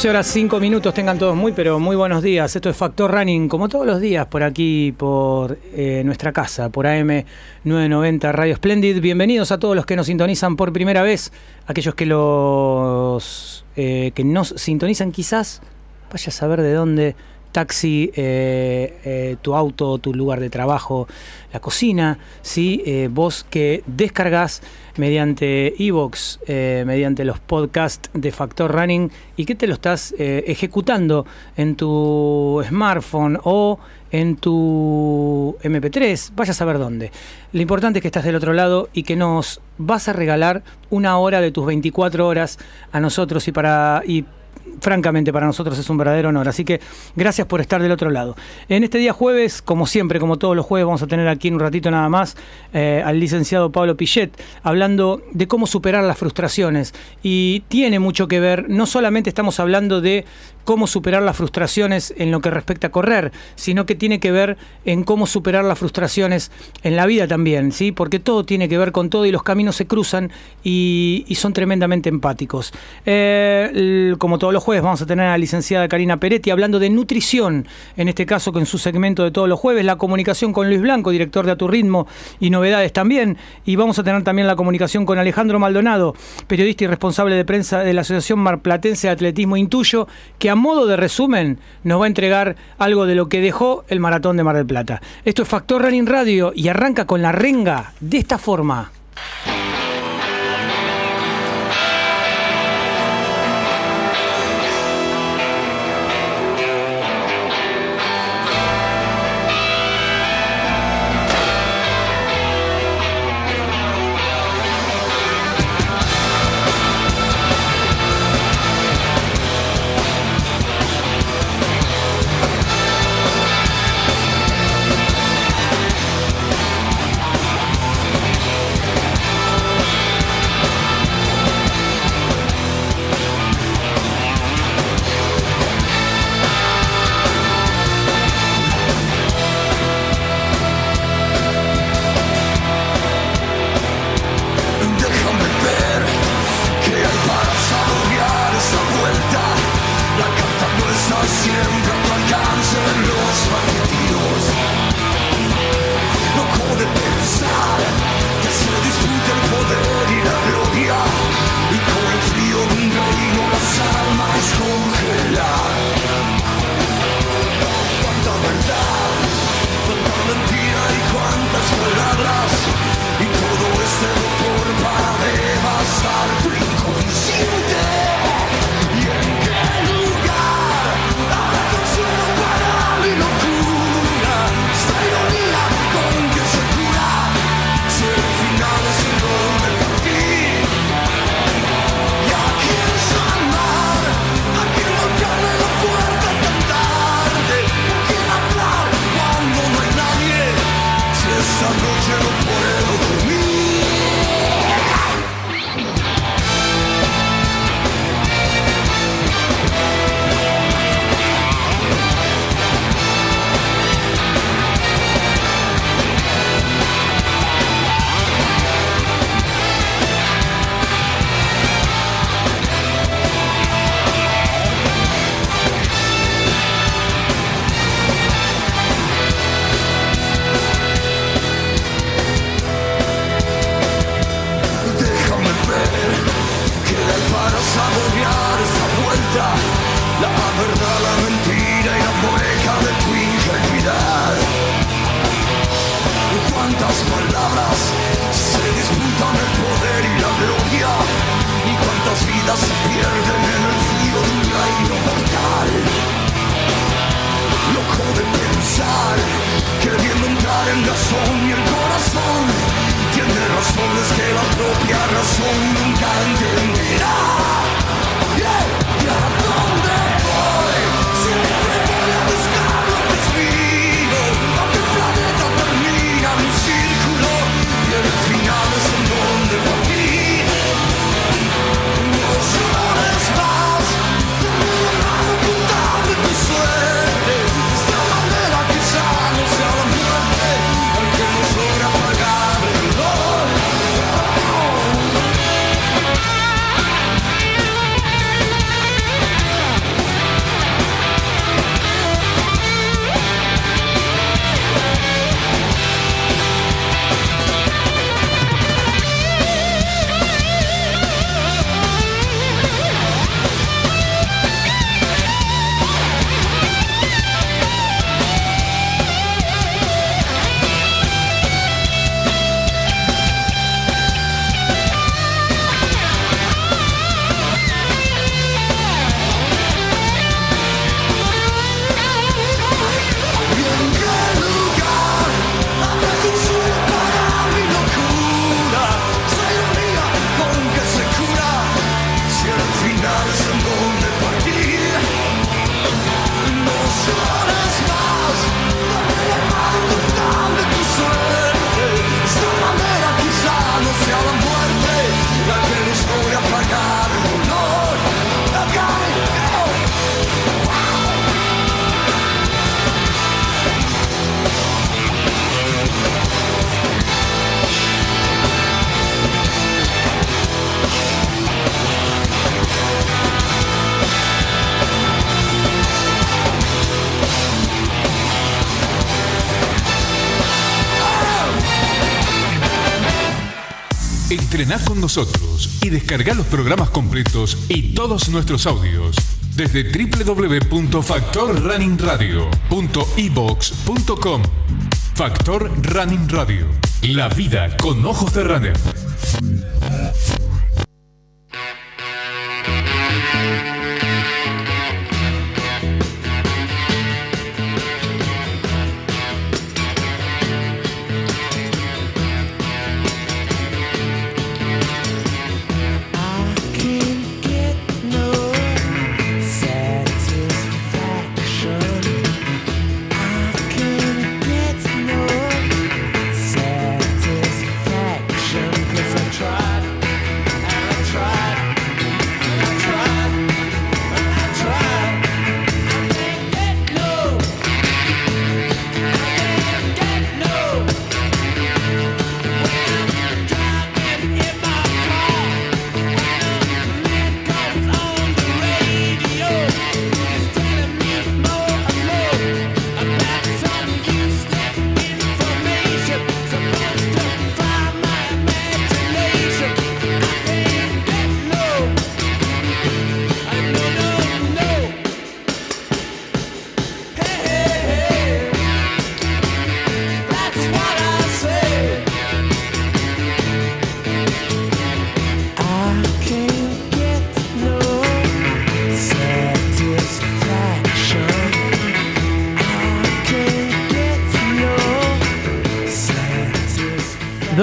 12 horas 5 minutos, tengan todos muy, pero muy buenos días. Esto es Factor Running, como todos los días, por aquí, por eh, nuestra casa, por AM 990 Radio Splendid. Bienvenidos a todos los que nos sintonizan por primera vez, aquellos que los eh, que nos sintonizan quizás, vaya a saber de dónde, taxi, eh, eh, tu auto, tu lugar de trabajo, la cocina, ¿sí? Eh, vos que descargas mediante Evox, mediante los podcasts de Factor Running y que te lo estás ejecutando en tu smartphone o en tu MP3, vaya a saber dónde. Lo importante es que estás del otro lado y que nos vas a regalar una hora de tus 24 horas a nosotros y para francamente para nosotros es un verdadero honor. Así que gracias por estar del otro lado. En este día jueves, como siempre, como todos los jueves, vamos a tener aquí en un ratito nada más eh, al licenciado Pablo Pichet hablando de cómo superar las frustraciones. Y tiene mucho que ver, no solamente estamos hablando de cómo superar las frustraciones en lo que respecta a correr, sino que tiene que ver en cómo superar las frustraciones en la vida también, ¿sí? Porque todo tiene que ver con todo y los caminos se cruzan y, son tremendamente empáticos. Eh, como todos los jueves vamos a tener a la licenciada Karina Peretti hablando de nutrición, en este caso con su segmento de todos los jueves, la comunicación con Luis Blanco, director de A Tu Ritmo y novedades también, y vamos a tener también la comunicación con Alejandro Maldonado, periodista y responsable de prensa de la Asociación Marplatense de Atletismo Intuyo, que a modo de resumen nos va a entregar algo de lo que dejó el maratón de Mar del Plata. Esto es Factor Running Radio y arranca con la renga de esta forma. luchar, queriendo entrar en razón y el corazón tiene razones que la propia razón nunca entenderá. Con nosotros y descarga los programas completos y todos nuestros audios desde www.factorrunningradio.evox.com Factor Running Radio. La vida con ojos de runner.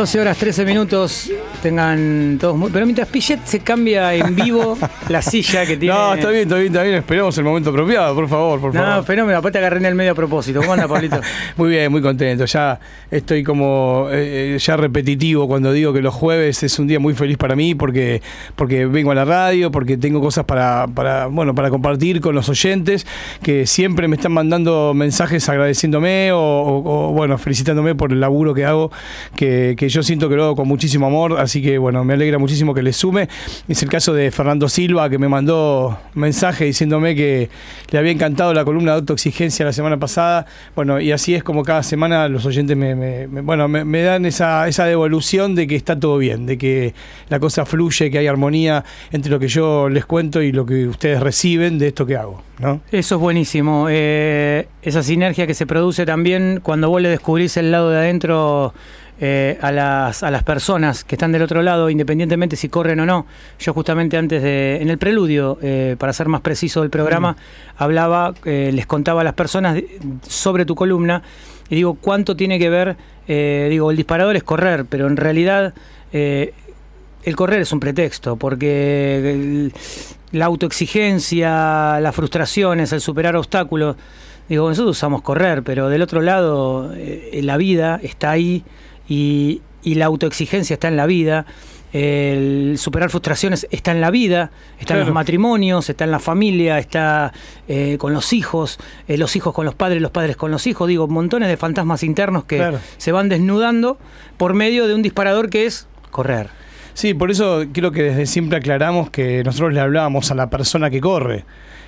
12 horas 13 minutos. Tengan todos muy. Pero mientras Pillet se cambia en vivo la silla que tiene. No, está bien, está bien, está bien. Esperemos el momento apropiado, por favor, por No, favor. fenómeno. Aparte agarré en el medio a propósito. ¿Cómo anda, Pablito? Muy bien, muy contento. Ya estoy como eh, eh, ya repetitivo cuando digo que los jueves es un día muy feliz para mí porque, porque vengo a la radio, porque tengo cosas para, para, bueno, para compartir con los oyentes que siempre me están mandando mensajes agradeciéndome o, o- o, bueno, felicitándome por el laburo que hago, que, que yo siento que lo hago con muchísimo amor, así que bueno, me alegra muchísimo que les sume. Es el caso de Fernando Silva que me mandó mensaje diciéndome que le había encantado la columna de autoexigencia la semana pasada. Bueno, y así es como cada semana los oyentes me, bueno, me dan esa, esa devolución de que está todo bien, de que la cosa fluye, que hay armonía entre lo que yo les cuento y lo que ustedes reciben de esto que hago. ¿no? Eso es buenísimo. Eh, esa sinergia que se produce también cuando vos le descubrís el lado de adentro eh, a, las, a las personas que están del otro lado, independientemente si corren o no. Yo justamente antes de, en el preludio, eh, para ser más preciso del programa, hablaba, eh, les contaba a las personas de- sobre tu columna y digo, ¿cuánto tiene que ver? digo, el disparador es correr, pero en realidad el correr es un pretexto, porque el- la autoexigencia, las frustraciones, el superar obstáculos, digo, nosotros usamos correr, pero del otro lado la vida está ahí y, y la autoexigencia está en la vida. El superar frustraciones está en la vida, está en los matrimonios, está en la familia, está eh, con los hijos, eh, los hijos con los padres, los padres con los hijos. Digo, montones de fantasmas internos que Claro. se van desnudando por medio de un disparador que es correr. Sí, por eso creo que desde siempre aclaramos que nosotros le hablábamos a la persona que corre.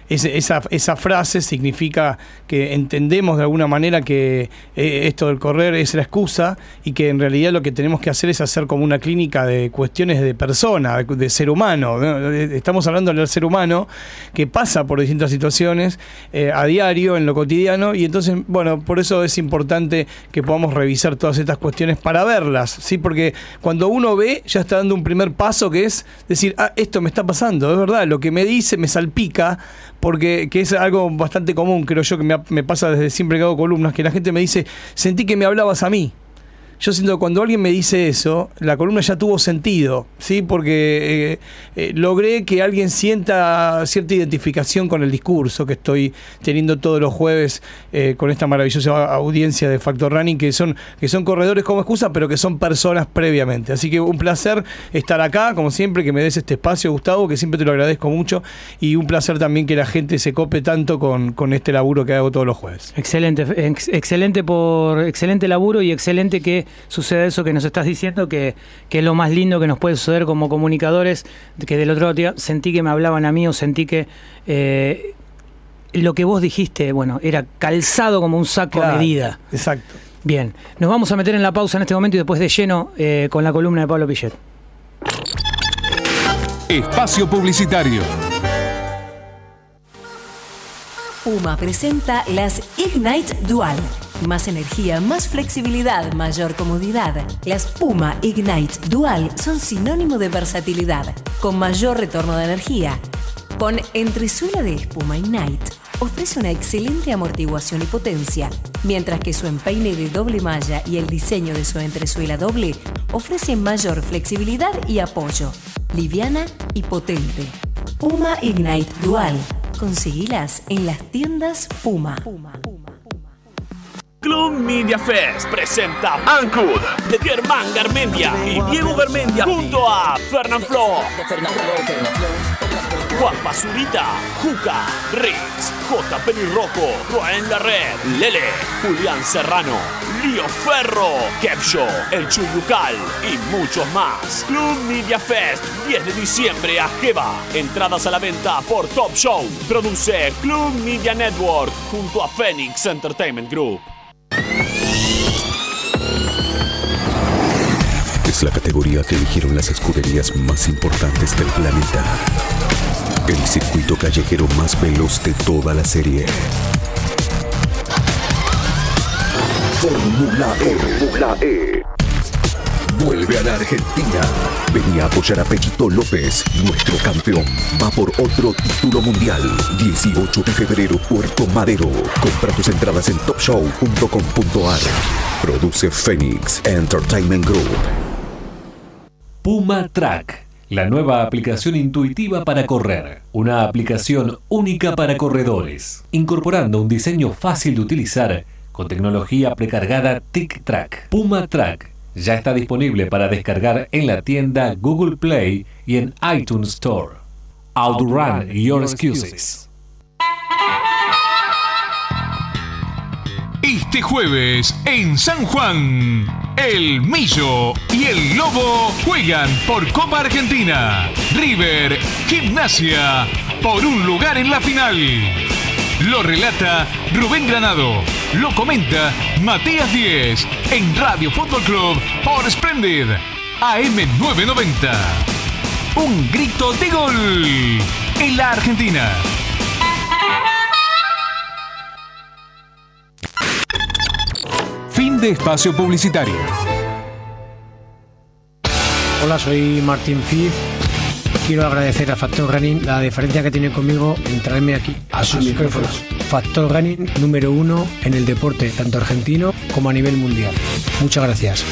Esa, esa frase significa que entendemos de alguna manera que eh, esto del correr es la excusa y que en realidad lo que tenemos que hacer es hacer como una clínica de cuestiones de persona, de, ser humano. ¿no? Eh, Estamos hablando del ser humano que pasa por distintas situaciones eh, a diario, en lo cotidiano, y entonces, bueno, por eso es importante que podamos revisar todas estas cuestiones para verlas, ¿sí? Porque cuando uno ve, ya está dando un primer paso que es decir, ah, esto me está pasando, es verdad, lo que me dice me salpica, porque que es algo bastante común, creo yo, que me, me pasa desde siempre que hago columnas, que la gente me dice, sentí que me hablabas a mí. Yo siento que cuando alguien me dice eso, la columna ya tuvo sentido, ¿sí? Porque eh, eh, logré que alguien sienta cierta identificación con el discurso que estoy teniendo todos los jueves eh, con esta maravillosa audiencia de Factor Running, que son, que son corredores como excusa, pero que son personas previamente. Así que un placer estar acá, como siempre, que me des este espacio, Gustavo, que siempre te lo agradezco mucho, y un placer también que la gente se cope tanto con, con este laburo que hago todos los jueves. Excelente, ex- excelente por excelente laburo y excelente que suceda eso que nos estás diciendo, que, que es lo más lindo que nos puede suceder como comunicadores, que del otro día sentí que me hablaban a mí o sentí que eh, lo que vos dijiste, bueno, era calzado como un saco a Claro, medida. Exacto. Bien, nos vamos a meter en la pausa en este momento y después de lleno eh, con la columna de Pablo Pillet. Espacio Publicitario. Puma presenta las Ignite Dual. Más energía, más flexibilidad, mayor comodidad. Las Puma Ignite Dual son sinónimo de versatilidad, con mayor retorno de energía. Con entresuela de espuma Ignite, ofrece una excelente amortiguación y potencia, mientras que su empeine de doble malla y el diseño de su entresuela doble ofrece mayor flexibilidad y apoyo, liviana y potente. Puma Ignite Dual. Conseguilas en las tiendas Puma. Club Media Fest presenta Ancud de Germán Garmendia y Diego Garmendia junto a Fernán Flo, Juan Pazurita, Juca, Riggs, J. Pelirrojo, Roen Larred, Lele, Julián Serrano, Lío Ferro, Kepcho, El Chuyucal y muchos más. Club Media Fest, 10 de diciembre a Jeva. Entradas a la venta por Top Show. Produce Club Media Network junto a Phoenix Entertainment Group. Es la categoría que eligieron las escuderías más importantes del planeta. El circuito callejero más veloz de toda la serie. Fórmula E. Fórmula E. Vuelve a la Argentina. Venía a apoyar a Pechito López, nuestro campeón. Va por otro título mundial. 18 de febrero, Puerto Madero. Compra tus entradas en topshow.com.ar. Produce Phoenix Entertainment Group. Puma Track, la nueva aplicación intuitiva para correr. Una aplicación única para corredores, incorporando un diseño fácil de utilizar con tecnología precargada TicTrack. Puma Track ya está disponible para descargar en la tienda Google Play y en iTunes Store. Outrun your excuses. Este jueves en San Juan, el Millo y el Lobo juegan por Copa Argentina. River, Gimnasia, por un lugar en la final. Lo relata Rubén Granado. Lo comenta Matías Díez en Radio Fútbol Club por Splendid AM990. Un grito de gol en la Argentina. Fin de espacio publicitario. Hola, soy Martín Fiz quiero agradecer a Factor Running la diferencia que tiene conmigo en traerme aquí a sus micrófonos. Factor Running número uno en el deporte, tanto argentino como a nivel mundial. Muchas gracias.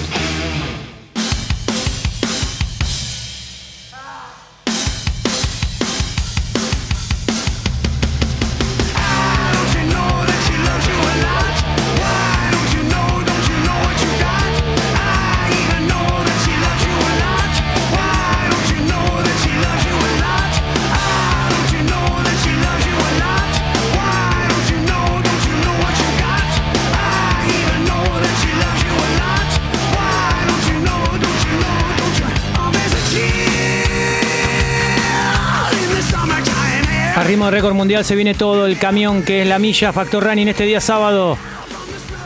Récord mundial se viene todo el camión que es la milla Factor Running este día sábado.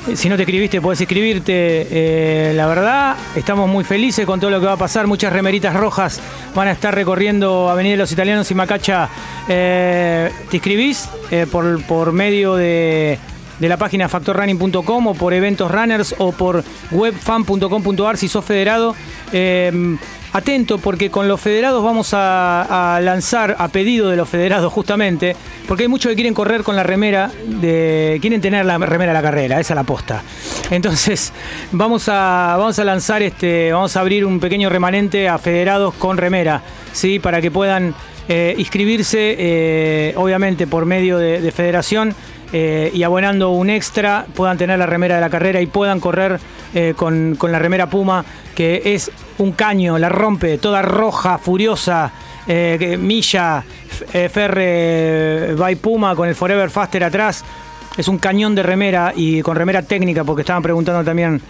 Eh, Si no te escribiste, puedes escribirte. Eh, la verdad, estamos muy felices con todo lo que va a pasar. Muchas remeritas rojas van a estar recorriendo Avenida de los Italianos y Macacha. Eh, te inscribís por, por medio de, de la página factorrunning.com o por eventos runners o por webfan.com.ar si sos federado. Eh, atento porque con los federados vamos a, lanzar a pedido de los federados justamente, porque hay muchos que quieren correr con la remera, quieren tener la remera de la carrera, esa es la posta. Entonces vamos a, vamos a lanzar, este, vamos a abrir un pequeño remanente a federados con remera, ¿sí? para que puedan eh, inscribirse, eh, obviamente por medio de federación. Eh, y abonando un extra puedan tener la remera de la carrera y puedan correr eh, con, con la remera Puma, que es un caño, la rompe, toda roja, furiosa, eh, Milla, Ferre by Puma con el Forever Faster atrás. Es un cañón de remera y con remera técnica, porque estaban preguntando también.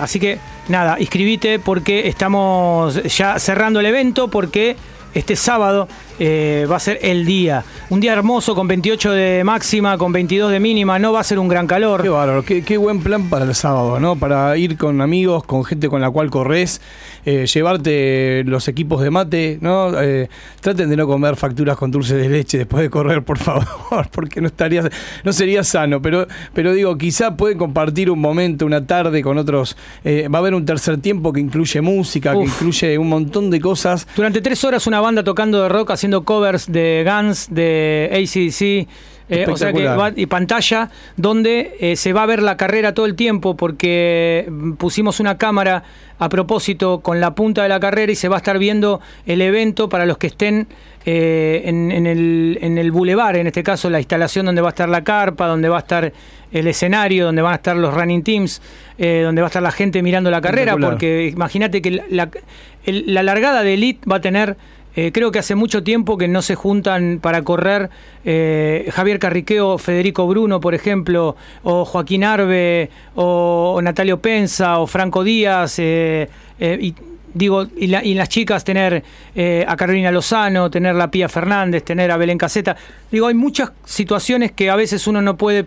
Así que nada, inscribite porque estamos ya cerrando el evento, porque este sábado eh, va a ser el día. Un día hermoso con 28 de máxima, con 22 de mínima, no va a ser un gran calor. Qué bárbaro, qué, qué buen plan para el sábado, ¿no? Para ir con amigos, con gente con la cual corres, eh, llevarte los equipos de mate, ¿no? Eh, traten de no comer facturas con dulce de leche después de correr, por favor, porque no estaría, no sería sano. Pero, pero digo, quizá pueden compartir un momento, una tarde con otros. va a haber un tercer tiempo que incluye música, que incluye un montón de cosas. Durante tres horas una banda tocando de rock, haciendo covers de Guns, de ACDC. eh, o sea que va- y pantalla donde eh, se va a ver la carrera todo el tiempo porque pusimos una cámara a propósito con la punta de la carrera y se va a estar viendo el evento para los que estén eh, en, en el, en el bulevar, en este caso la instalación donde va a estar la carpa, donde va a estar el escenario, donde van a estar los running teams, eh, donde va a estar la gente mirando la carrera, porque imagínate que la, la- el- la largada de Elite va a tener, eh, creo que hace mucho tiempo que no se juntan para correr eh, Javier Carriqueo, Federico Bruno, por ejemplo, o Joaquín Arbe, o, Natalio Pensa, o Franco Díaz, eh, y digo, y, la- y las chicas tener a Carolina Lozano, tener la Pía Fernández, tener a Belén Caseta. Digo, hay muchas situaciones que a veces uno no puede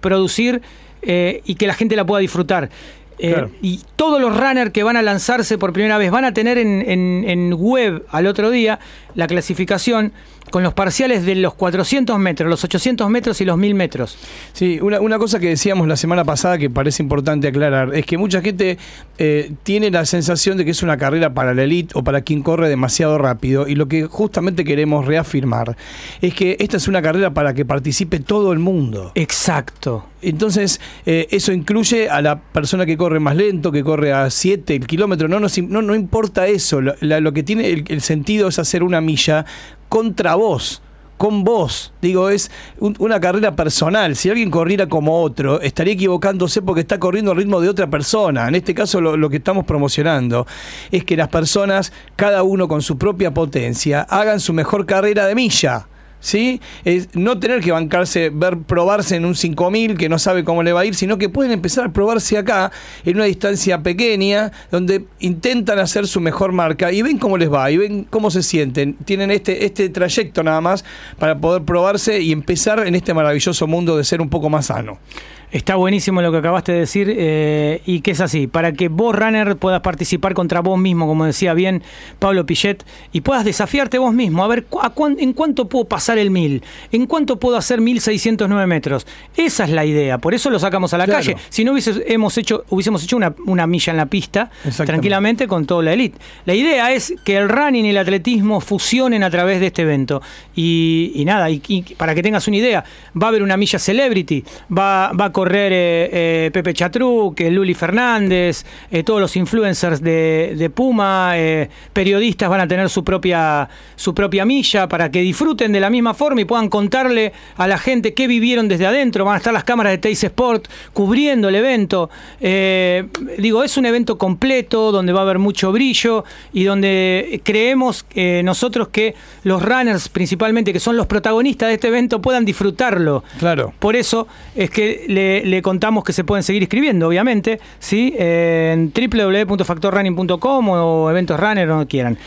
producir y que la gente la pueda disfrutar. Eh, Claro. y todos los runners que van a lanzarse por primera vez van a tener en, en- en web al otro día la clasificación con los parciales de los 400 metros, los 800 metros y los 1000 metros. Sí, una, una cosa que decíamos la semana pasada que parece importante aclarar es que mucha gente eh, tiene la sensación de que es una carrera para la elite o para quien corre demasiado rápido y lo que justamente queremos reafirmar es que esta es una carrera para que participe todo el mundo. Exacto. Entonces, eh, eso incluye a la persona que corre más lento, que corre a 7 el kilómetro. No, nos no, no importa eso. Lo, la- lo que tiene el, el sentido es hacer una milla contra vos. Con vos, digo, es un- una carrera personal. Si alguien corriera como otro, estaría equivocándose porque está corriendo al ritmo de otra persona. En este caso, lo, lo que estamos promocionando es que las personas, cada uno con su propia potencia, hagan su mejor carrera de milla. ¿Sí? Es no tener que bancarse, ver probarse en un 5000 que no sabe cómo le va a ir, sino que pueden empezar a probarse acá en una distancia pequeña donde intentan hacer su mejor marca y ven cómo les va y ven cómo se sienten. Tienen este este trayecto nada más para poder probarse y empezar en este maravilloso mundo de ser un poco más sano. Está buenísimo lo que acabaste de decir eh, y que es así, para que vos, runner, puedas participar contra vos mismo, como decía bien Pablo Pillet, y puedas desafiarte vos mismo, a ver a cuán- en cuánto puedo pasar el 1000? ¿En cuánto puedo hacer 1609 metros? Esa es la idea, por eso lo sacamos a la Claro. calle. Si no hubiese- hemos hecho, hubiésemos hecho una, una milla en la pista, tranquilamente con toda la elite. La idea es que el running y el atletismo fusionen a través de este evento. Y, y nada, y, y para que tengas una idea, va a haber una milla celebrity, va, va a correr eh, eh, Pepe Chatruc, eh, Luli Fernández, eh, todos los influencers de, de Puma, eh, periodistas van a tener su propia, su propia milla para que disfruten de la misma forma y puedan contarle a la gente qué vivieron desde adentro. Van a estar las cámaras de Teis Sport cubriendo el evento. Digo, es un evento completo donde va a haber mucho brillo y donde creemos nosotros que los runners, principalmente, que son los protagonistas de este evento, puedan disfrutarlo. Claro. Por eso es que le, le contamos que se pueden seguir inscribiendo, obviamente, ¿sí? Eh, en www.factorrunning.com o eventos runner, donde quieran.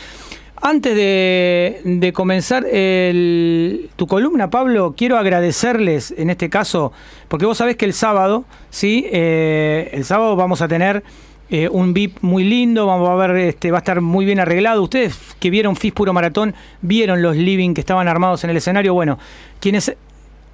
Antes de, comenzar tu columna, Pablo, quiero agradecerles en este caso, porque vos sabés que el sábado, ¿sí? Eh, el sábado vamos a tener eh, un VIP muy lindo, vamos a ver, este, va a estar muy bien arreglado. Ustedes que vieron FIS Puro Maratón, vieron los living que estaban armados en el escenario. Bueno, quienes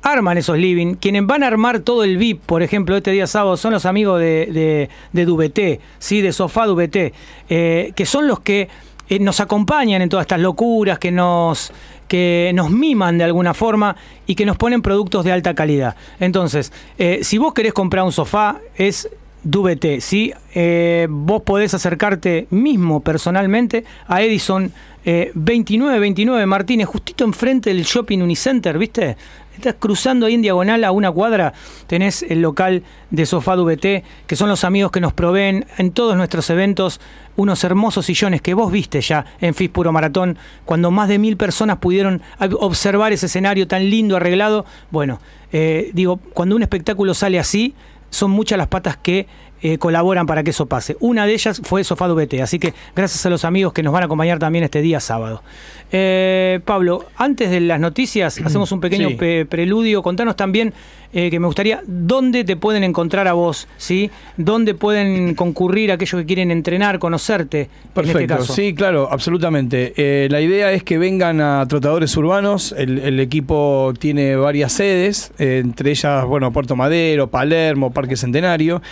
arman esos living. Quienes van a armar todo el VIP, por ejemplo, este día sábado, son los amigos de, de, de Duveté, ¿sí? de Sofá Duveté, eh, que son los que eh, nos acompañan en todas estas locuras, que nos, que nos miman de alguna forma y que nos ponen productos de alta calidad. Entonces, eh, si vos querés comprar un sofá, es Duveté, ¿sí? Eh, vos podés acercarte mismo personalmente a Edison eh, 2929 Martínez, justito enfrente del Shopping Unicenter, ¿viste? Estás cruzando ahí en diagonal a una cuadra, tenés el local de Sofá VT, que son los amigos que nos proveen en todos nuestros eventos unos hermosos sillones que vos viste ya en FIS Puro Maratón, cuando más de mil personas pudieron observar ese escenario tan lindo, arreglado. Bueno, eh, digo, cuando un espectáculo sale así, son muchas las patas que eh, colaboran para que eso pase. Una de ellas fue Sofá VT, así que gracias a los amigos que nos van a acompañar también este día sábado. Eh, Pablo, antes de las noticias, hacemos un pequeño Sí. preludio. Contanos también eh, que me gustaría dónde te pueden encontrar a vos, ¿sí? ¿Dónde pueden concurrir aquellos que quieren entrenar, conocerte? en este Perfecto, caso. sí, claro, absolutamente. Eh, la idea es que vengan a Trotadores Urbanos. El, el equipo tiene varias sedes, eh, entre ellas, bueno, Puerto Madero, Palermo, Parque Centenario.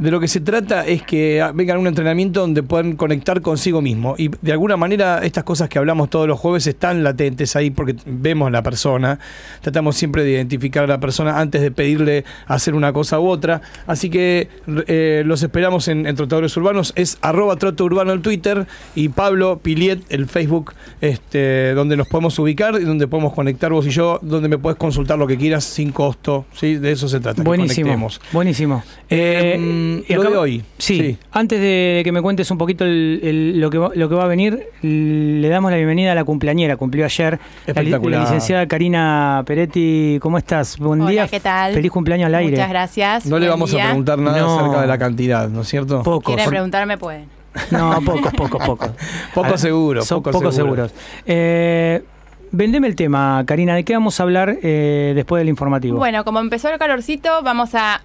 Eh, de lo que se trata es que vengan a un entrenamiento donde puedan conectar consigo mismo. Y de alguna manera estas cosas que hablamos todos los jueves están latentes ahí porque vemos a la persona. Tratamos siempre de identificar a la persona antes de pedirle hacer una cosa u otra. Así que eh, los esperamos en, en Trotadores Urbanos. Es arroba troto urbano el Twitter y Pablo Piliet el Facebook, este, donde nos podemos ubicar y donde podemos conectar vos y yo, donde me puedes consultar lo que quieras sin costo. ¿sí? De eso se trata. Buenísimo, buenísimo. Eh, y lo de hoy. Sí, Sí. antes de que me cuentes un poquito el- el- lo, que va, lo que va a venir, le damos la bienvenida a la cumpleañera, cumplió ayer, la, li- Espectacular. la licenciada Karina Peretti. ¿Cómo estás? Buen Hola, día. ¿qué tal? Feliz cumpleaños al aire. Muchas gracias. No le vamos día. a preguntar nada No. acerca de la cantidad, ¿no es cierto? Pocos. Quieren preguntarme, pueden. No, pocos, pocos, pocos. Poco seguro, Son poco poco seguro. seguros. Eh, vendeme el tema, Karina. ¿De qué vamos a hablar eh, después del informativo? Bueno, como empezó el calorcito, vamos a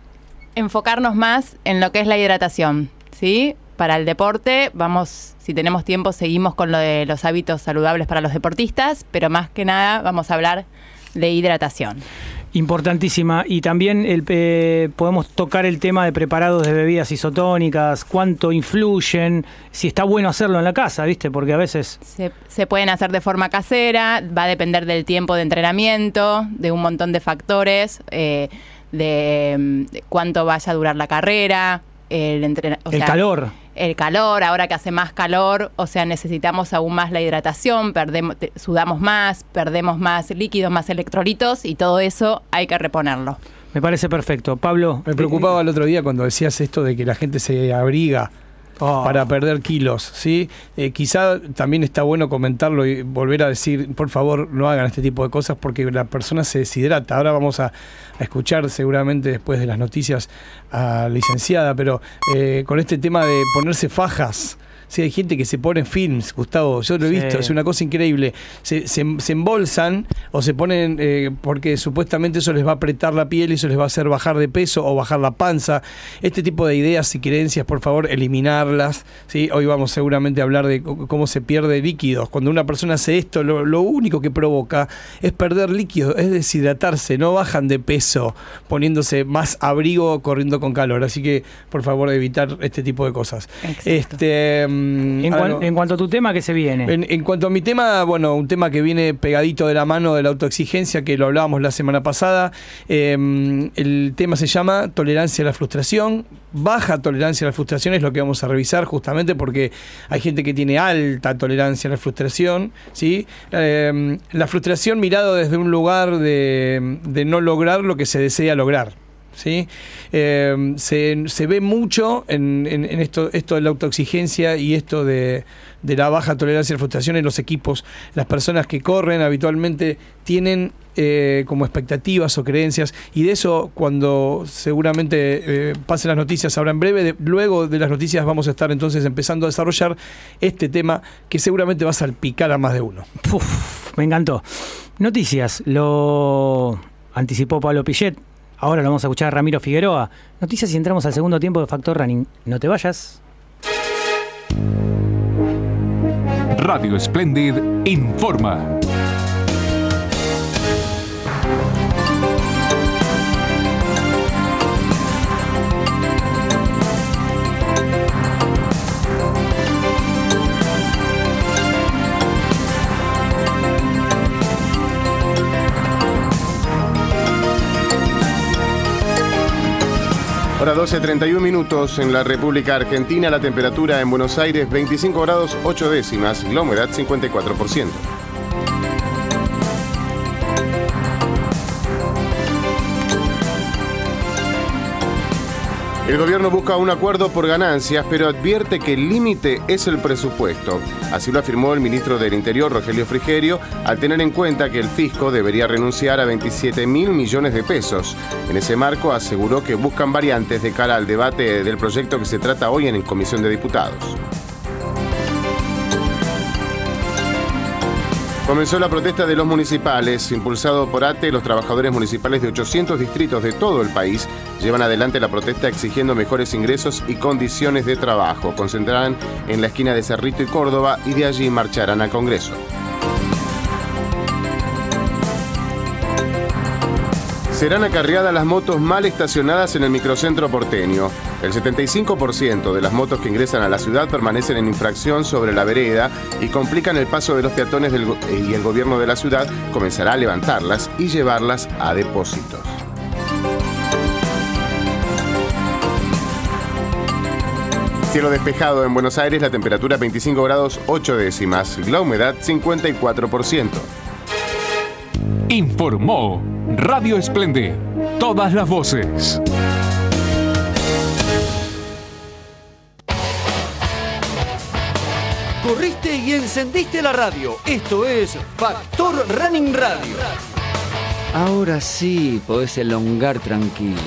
enfocarnos más en lo que es la hidratación, ¿sí? Para el deporte, vamos, si tenemos tiempo, seguimos con lo de los hábitos saludables para los deportistas, pero más que nada vamos a hablar de hidratación. Importantísima. Y también el, eh, podemos tocar el tema de preparados de bebidas isotónicas, cuánto influyen, si está bueno hacerlo en la casa, ¿viste? Porque a veces... Se, se pueden hacer de forma casera, va a depender del tiempo de entrenamiento, de un montón de factores, eh, de, mm, de cuánto vaya a durar la carrera, el, entrena- o el sea, calor. el calor, ahora que hace más calor, o sea, necesitamos aún más la hidratación, perdemos, sudamos más, perdemos más líquidos, más electrolitos y todo eso hay que reponerlo. Me parece perfecto. Pablo. Me preocupaba el otro día cuando decías esto de que la gente se abriga Oh. para perder kilos, ¿sí? Eh, quizá también está bueno comentarlo y volver a decir, por favor, no hagan este tipo de cosas porque la persona se deshidrata. Ahora vamos a, a escuchar seguramente después de las noticias a licenciada, pero eh, con este tema de ponerse fajas, Sí, hay gente que se pone films, Gustavo, yo lo he Sí. visto, es una cosa increíble. Se, se- se embolsan o se ponen eh, porque supuestamente eso les va a apretar la piel y eso les va a hacer bajar de peso o bajar la panza. Este tipo de ideas y creencias, por favor, eliminarlas. ¿sí? Hoy vamos seguramente a hablar de cómo se pierde líquidos. Cuando una persona hace esto, lo, lo único que provoca es perder líquidos, es deshidratarse, no bajan de peso poniéndose más abrigo corriendo con calor. Así que, por favor, evitar este tipo de cosas. Exacto. Este, mm, En, cuan- no. en cuanto a tu tema, ¿qué se viene? En, en cuanto a mi tema, bueno, un tema que viene pegadito de la mano de la autoexigencia, que lo hablábamos la semana pasada. eh, el tema se llama tolerancia a la frustración. Baja tolerancia a la frustración es lo que vamos a revisar justamente porque hay gente que tiene alta tolerancia a la frustración. ¿sí? Eh, la frustración mirado desde un lugar de, de no lograr lo que se desea lograr. ¿Sí? Eh, se, se ve mucho en, en- esto, esto de la autoexigencia y esto de, de la baja tolerancia a la frustración en los equipos. Las personas que corren habitualmente tienen eh, como expectativas o creencias y de eso cuando seguramente eh, pasen las noticias ahora en breve, luego de las noticias vamos a estar entonces empezando a desarrollar este tema que seguramente va a salpicar a más de uno. Me encantó. Noticias, lo anticipó Pablo Pillet. Ahora lo vamos a escuchar a Ramiro Figueroa. Noticias y entramos al segundo tiempo de Factor Running. No te vayas. Radio Splendid informa. Hora 12.31 minutos en la República Argentina, la temperatura en Buenos Aires 25 grados 8 décimas, la humedad 54%. El gobierno busca un acuerdo por ganancias, pero advierte que el límite es el presupuesto. Así lo afirmó el ministro del Interior, Rogelio Frigerio, al tener en cuenta que el fisco debería renunciar a 27 mil millones de pesos. En ese marco aseguró que buscan variantes de cara al debate del proyecto que se trata hoy en Comisión de Diputados. Comenzó la protesta de los municipales. Impulsado por ATE, los trabajadores municipales de 800 distritos de todo el país llevan adelante la protesta exigiendo mejores ingresos y condiciones de trabajo. Concentrarán en la esquina de Cerrito y Córdoba y de allí marcharán al Congreso. Serán acarreadas las motos mal estacionadas en el microcentro porteño. El 75% de las motos que ingresan a la ciudad permanecen en infracción sobre la vereda y complican el paso de los peatones y el gobierno de la ciudad comenzará a levantarlas y llevarlas a depósitos. Cielo despejado en Buenos Aires, la temperatura 25 grados 8 décimas, la humedad 54%. Informó Radio Splendid. Todas las voces. Corriste y encendiste la radio. Esto es Factor Running Radio. Ahora sí, podés elongar tranquilo.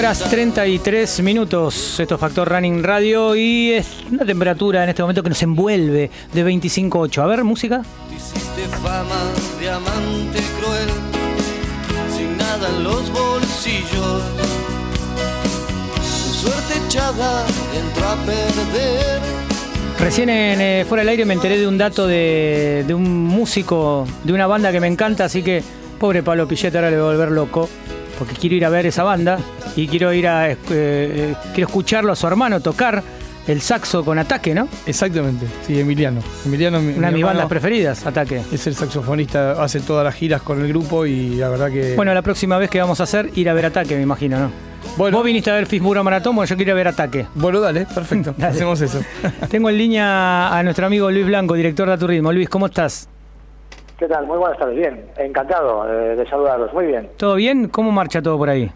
Horas 33 minutos. Esto es Factor Running Radio y es una temperatura en este momento que nos envuelve de 25.8. A ver, música. Hiciste fama de amante cruel, sin nada en los bolsillos. Suerte echada entró a perder. Recién en eh, Fuera del Aire me enteré de un dato de, de un músico de una banda que me encanta, así que pobre Pablo Pillet ahora le voy a volver loco, porque quiero ir a ver esa banda y quiero ir a eh, eh, quiero escucharlo a su hermano tocar el saxo con ataque, ¿no? Exactamente, sí, Emiliano. Emiliano mi- Una de mi mis bandas preferidas, ataque. Es el saxofonista, hace todas las giras con el grupo y la verdad que. Bueno, la próxima vez que vamos a hacer, ir a ver ataque, me imagino, ¿no? Vos viniste a ver Fismuro Maratón, bueno, yo quiero ir a ver ataque. Bueno, dale, perfecto. Dale. Hacemos eso. Tengo en línea a nuestro amigo Luis Blanco, director de Aturismo. Luis, ¿cómo estás? ¿Qué tal? Muy buenas tardes. Bien, encantado eh, de saludarlos. Muy bien. ¿Todo bien? ¿Cómo marcha todo por ahí?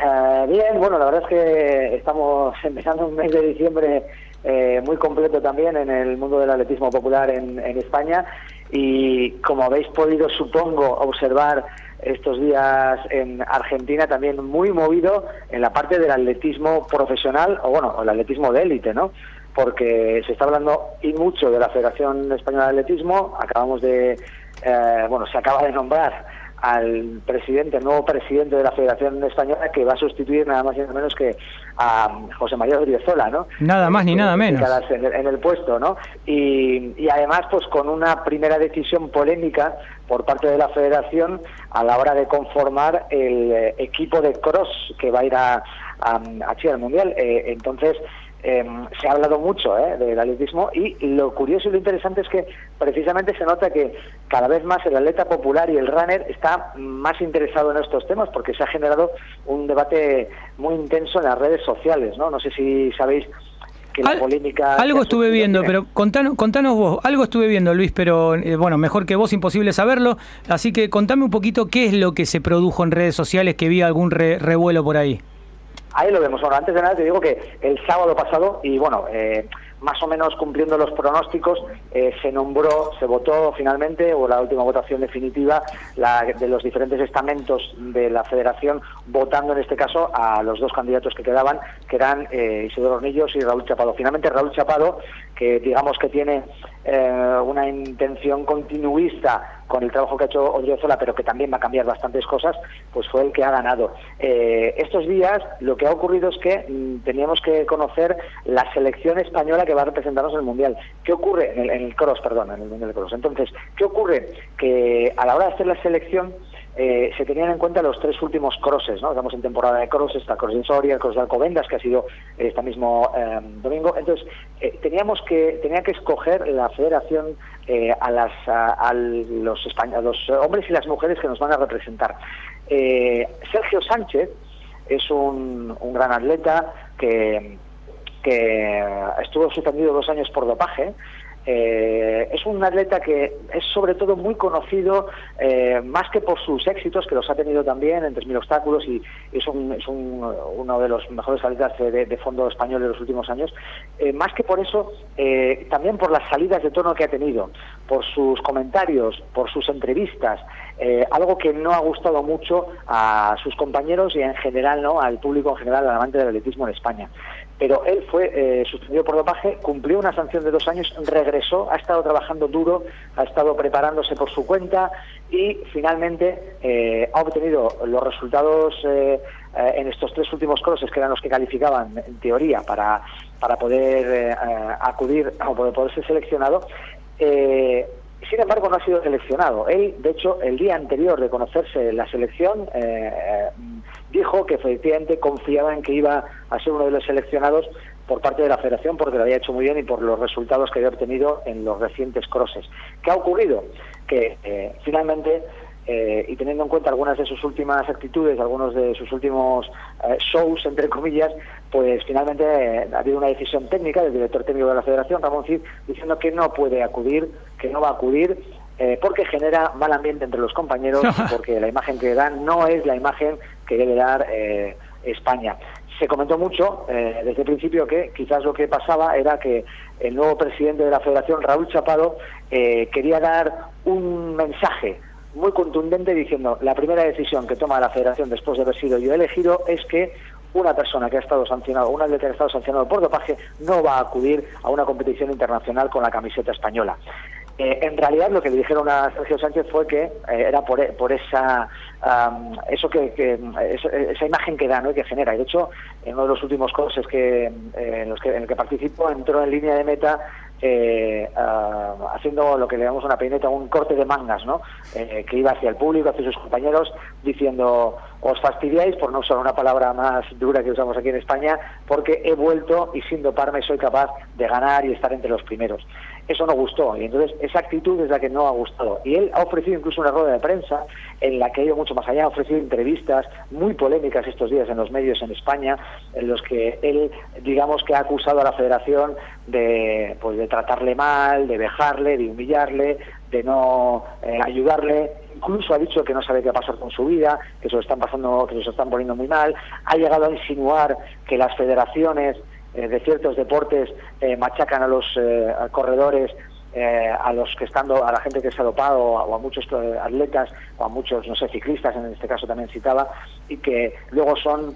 Eh, bien, bueno, la verdad es que estamos empezando un mes de diciembre eh, muy completo también en el mundo del atletismo popular en, en España y como habéis podido, supongo, observar estos días en Argentina también muy movido en la parte del atletismo profesional o bueno, el atletismo de élite, ¿no? Porque se está hablando y mucho de la Federación Española de Atletismo, acabamos de, eh, bueno, se acaba de nombrar al presidente, el nuevo presidente de la Federación Española que va a sustituir nada más y nada menos que a José María Odriozola, ¿no? Nada más ni nada menos. En el, en el puesto, ¿no? Y, y además, pues con una primera decisión polémica por parte de la Federación a la hora de conformar el eh, equipo de cross que va a ir a, a, a Chile al Mundial. Eh, entonces, eh, se ha hablado mucho ¿eh? del atletismo y lo curioso y lo interesante es que precisamente se nota que cada vez más el atleta popular y el runner está más interesado en estos temas porque se ha generado un debate muy intenso en las redes sociales, ¿no? No sé si sabéis que la polémica... Algo estuve viendo, tiene- pero contanos, contanos vos. Algo estuve viendo, Luis, pero eh, bueno, mejor que vos, imposible saberlo. Así que contame un poquito qué es lo que se produjo en redes sociales, que vi algún re- revuelo por ahí. Ahí lo vemos. Bueno, antes de nada te digo que el sábado pasado, y bueno, eh, más o menos cumpliendo los pronósticos, eh, se nombró, se votó finalmente, o la última votación definitiva, la, de los diferentes estamentos de la federación, votando en este caso a los dos candidatos que quedaban, que eran eh, Isidoro Hornillos y Raúl Chapado. Finalmente Raúl Chapado, que digamos que tiene eh, una intención continuista con el trabajo que ha hecho Odriozola, pero que también va a cambiar bastantes cosas, pues fue el que ha ganado. Eh, estos días lo que ha ocurrido es que mm, teníamos que conocer la selección española que va a representarnos en el Mundial. ¿Qué ocurre? En el, en cross, perdón, en el Mundial de Cross. Entonces, ¿qué ocurre? Que a la hora de hacer la selección eh, se tenían en cuenta los tres últimos crosses, ¿no? Estamos en temporada de cross, está Cross de Soria, el Cross de Alcobendas, que ha sido eh, este mismo eh, domingo. Entonces, teníamos que, tenía que escoger la federación a, las, los, hombres y las mujeres que nos van a representar. Sergio Sánchez es un gran atleta que, que estuvo suspendido dos años por dopaje. Eh, es un atleta que es sobre todo muy conocido eh, más que por sus éxitos, que los ha tenido también en 3.000 obstáculos y es, un- es un- uno de los mejores atletas de, fondo español de los últimos años, eh, más que por eso, eh, también por las salidas de tono que ha tenido, por sus comentarios, por sus entrevistas, eh, algo que no ha gustado mucho a sus compañeros y en general no al público en general, al amante del atletismo en España pero él fue eh, suspendido por dopaje, cumplió una sanción de dos años, regresó, ha estado trabajando duro, ha estado preparándose por su cuenta y finalmente eh, ha obtenido los resultados eh, eh, en estos tres últimos crosses, que eran los que calificaban en teoría para, para poder acudir o poder ser seleccionado. Sin embargo, no ha sido seleccionado. Él, de hecho, el día anterior de conocerse la selección, eh, eh, dijo que efectivamente confiaba en que iba a ser uno de los seleccionados por parte de la federación porque lo había hecho muy bien y por los resultados que había obtenido en los recientes crosses. ¿Qué ha ocurrido? Que eh, finalmente, eh, y teniendo en cuenta algunas de sus últimas actitudes, algunos de sus últimos eh, shows, entre comillas, pues finalmente eh, ha habido una decisión técnica del director técnico de la federación, Ramón Cid, diciendo que no puede acudir, que no va a acudir porque genera mal ambiente entre los compañeros porque la imagen que dan no es la imagen que debe dar eh, España. Se comentó mucho eh, desde el principio que quizás lo que pasaba era que el nuevo presidente de la federación, Raúl Chapado, eh, quería dar un mensaje muy contundente diciendo la primera decisión que toma la federación después de haber sido yo elegido es que una persona que ha estado sancionado, un atleta que ha estado sancionado por dopaje, no va a acudir a una competición internacional con la camiseta española. Eh, en realidad lo que le dijeron a Sergio Sánchez fue que eh, era por, e- por esa am, eso que, que- esa, esa imagen que da ¿no? y que genera. Y de hecho, en uno de los últimos cosas que, eh, en los que en el que participó entró en línea de meta eh, haciendo lo que le llamamos una peineta, un corte de mangas, ¿no? Eh, que iba hacia el público, hacia sus compañeros, diciendo, os fastidiáis, por no usar una palabra más dura que usamos aquí en España, porque he vuelto y sin doparme soy capaz de ganar y estar entre los primeros. Eso no gustó. Y entonces esa actitud es la que no ha gustado. Y él ha ofrecido incluso una rueda de prensa en la que ha ido mucho más allá, ha ofrecido entrevistas muy polémicas estos días en los medios en España, en los que él, digamos que ha acusado a la federación de, pues, de tratarle mal, de vejarle, de humillarle, de no eh, ayudarle, incluso ha dicho que no sabe qué va a pasar con su vida, que se lo están pasando, que se lo están poniendo muy mal, ha llegado a insinuar que las federaciones de ciertos deportes eh, machacan a los eh, a corredores eh, a los que estando a la gente que se ha dopado o a muchos eh, atletas o a muchos no sé ciclistas en este caso también citaba y que luego son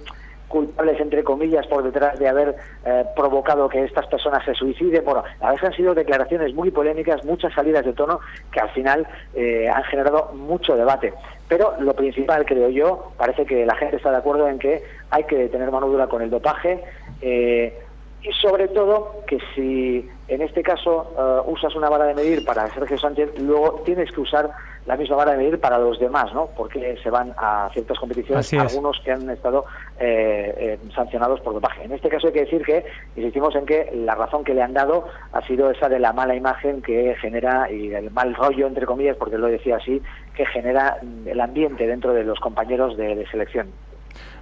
culpables entre comillas por detrás de haber eh, provocado que estas personas se suiciden. Bueno, la verdad han sido declaraciones muy polémicas, muchas salidas de tono que al final eh, han generado mucho debate. Pero lo principal, creo yo, parece que la gente está de acuerdo en que hay que tener mano dura con el dopaje. eh, y sobre todo que si en este caso eh, usas una vara de medir para Sergio Sánchez, luego tienes que usar la misma vara de medir para los demás, ¿no? Porque se van a ciertas competiciones algunos que han estado eh, eh, sancionados por dopaje. En este caso hay que decir que insistimos en que la razón que le han dado ha sido esa de la mala imagen que genera y el mal rollo, entre comillas, porque lo decía así, que genera el ambiente dentro de los compañeros de- de selección.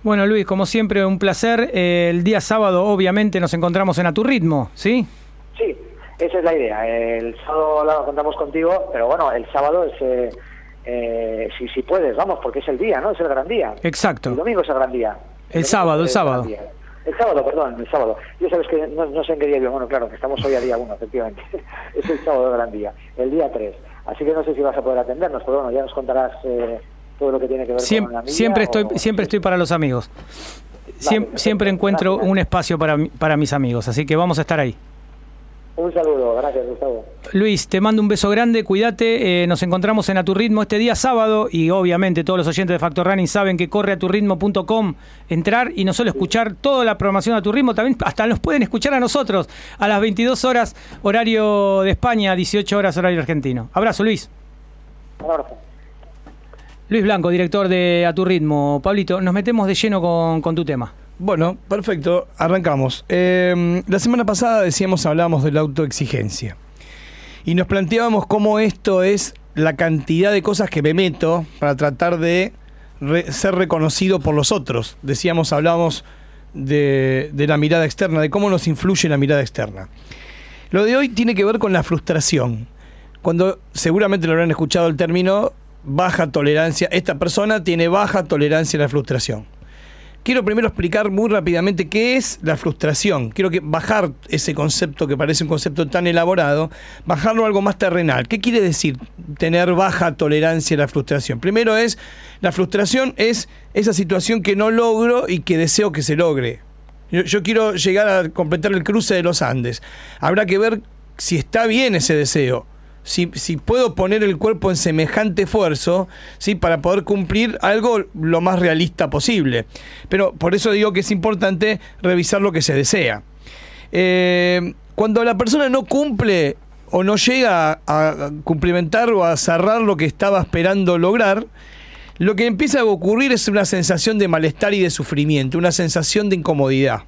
Bueno, Luis, como siempre, un placer. Eh, el día sábado, obviamente, nos encontramos en A Tu Ritmo, ¿sí? Sí, esa es la idea. El sábado la contamos contigo, pero bueno, el sábado es, eh, eh, si, si puedes, vamos, porque es el día, ¿no? Es el gran día. Exacto. El domingo es el gran día. El sábado, el sábado. El sábado, perdón, el sábado. Ya sabes que no, no sé en qué día vivo. Bueno, claro, que estamos hoy a día 1, efectivamente. es el sábado el gran día, el día 3. Así que no sé si vas a poder atendernos, pero bueno, ya nos contarás eh, todo lo que tiene que ver Siem- con la milla. siempre, o- estoy, siempre estoy para los amigos. Siem- siempre encuentro un espacio para, para mis amigos, así que vamos a estar ahí. Un saludo, gracias, Gustavo. Luis, te mando un beso grande, cuídate, eh, nos encontramos en A Tu Ritmo este día sábado y obviamente todos los oyentes de Factor Running saben que corre a turitmo.com, entrar y no solo escuchar toda la programación a Tu Ritmo, también hasta nos pueden escuchar a nosotros a las 22 horas horario de España, 18 horas horario argentino. Abrazo Luis. Un abrazo. Luis Blanco, director de A Tu Ritmo. Pablito, nos metemos de lleno con, tu tema. Bueno, perfecto, arrancamos. Eh, la semana pasada decíamos, hablábamos de la autoexigencia. Y nos planteábamos cómo esto es la cantidad de cosas que me meto para tratar de ser reconocido por los otros. Decíamos, hablábamos de, de la mirada externa, de cómo nos influye la mirada externa. Lo de hoy tiene que ver con la frustración. Cuando seguramente lo habrán escuchado el término baja tolerancia, esta persona tiene baja tolerancia a la frustración. Quiero primero explicar muy rápidamente qué es la frustración. Quiero que bajar ese concepto que parece un concepto tan elaborado, bajarlo a algo más terrenal. ¿Qué quiere decir tener baja tolerancia a la frustración? Primero es, la frustración es esa situación que no logro y que deseo que se logre. Yo, yo quiero llegar a completar el cruce de los Andes. Habrá que ver si está bien ese deseo. Si, si puedo poner el cuerpo en semejante esfuerzo, ¿sí? para poder cumplir algo lo más realista posible. Pero por eso digo que es importante revisar lo que se desea. Eh, cuando la persona no cumple o no llega a, cumplimentar o a cerrar lo que estaba esperando lograr, lo que empieza a ocurrir es una sensación de malestar y de sufrimiento, una sensación de incomodidad.